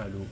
Allô.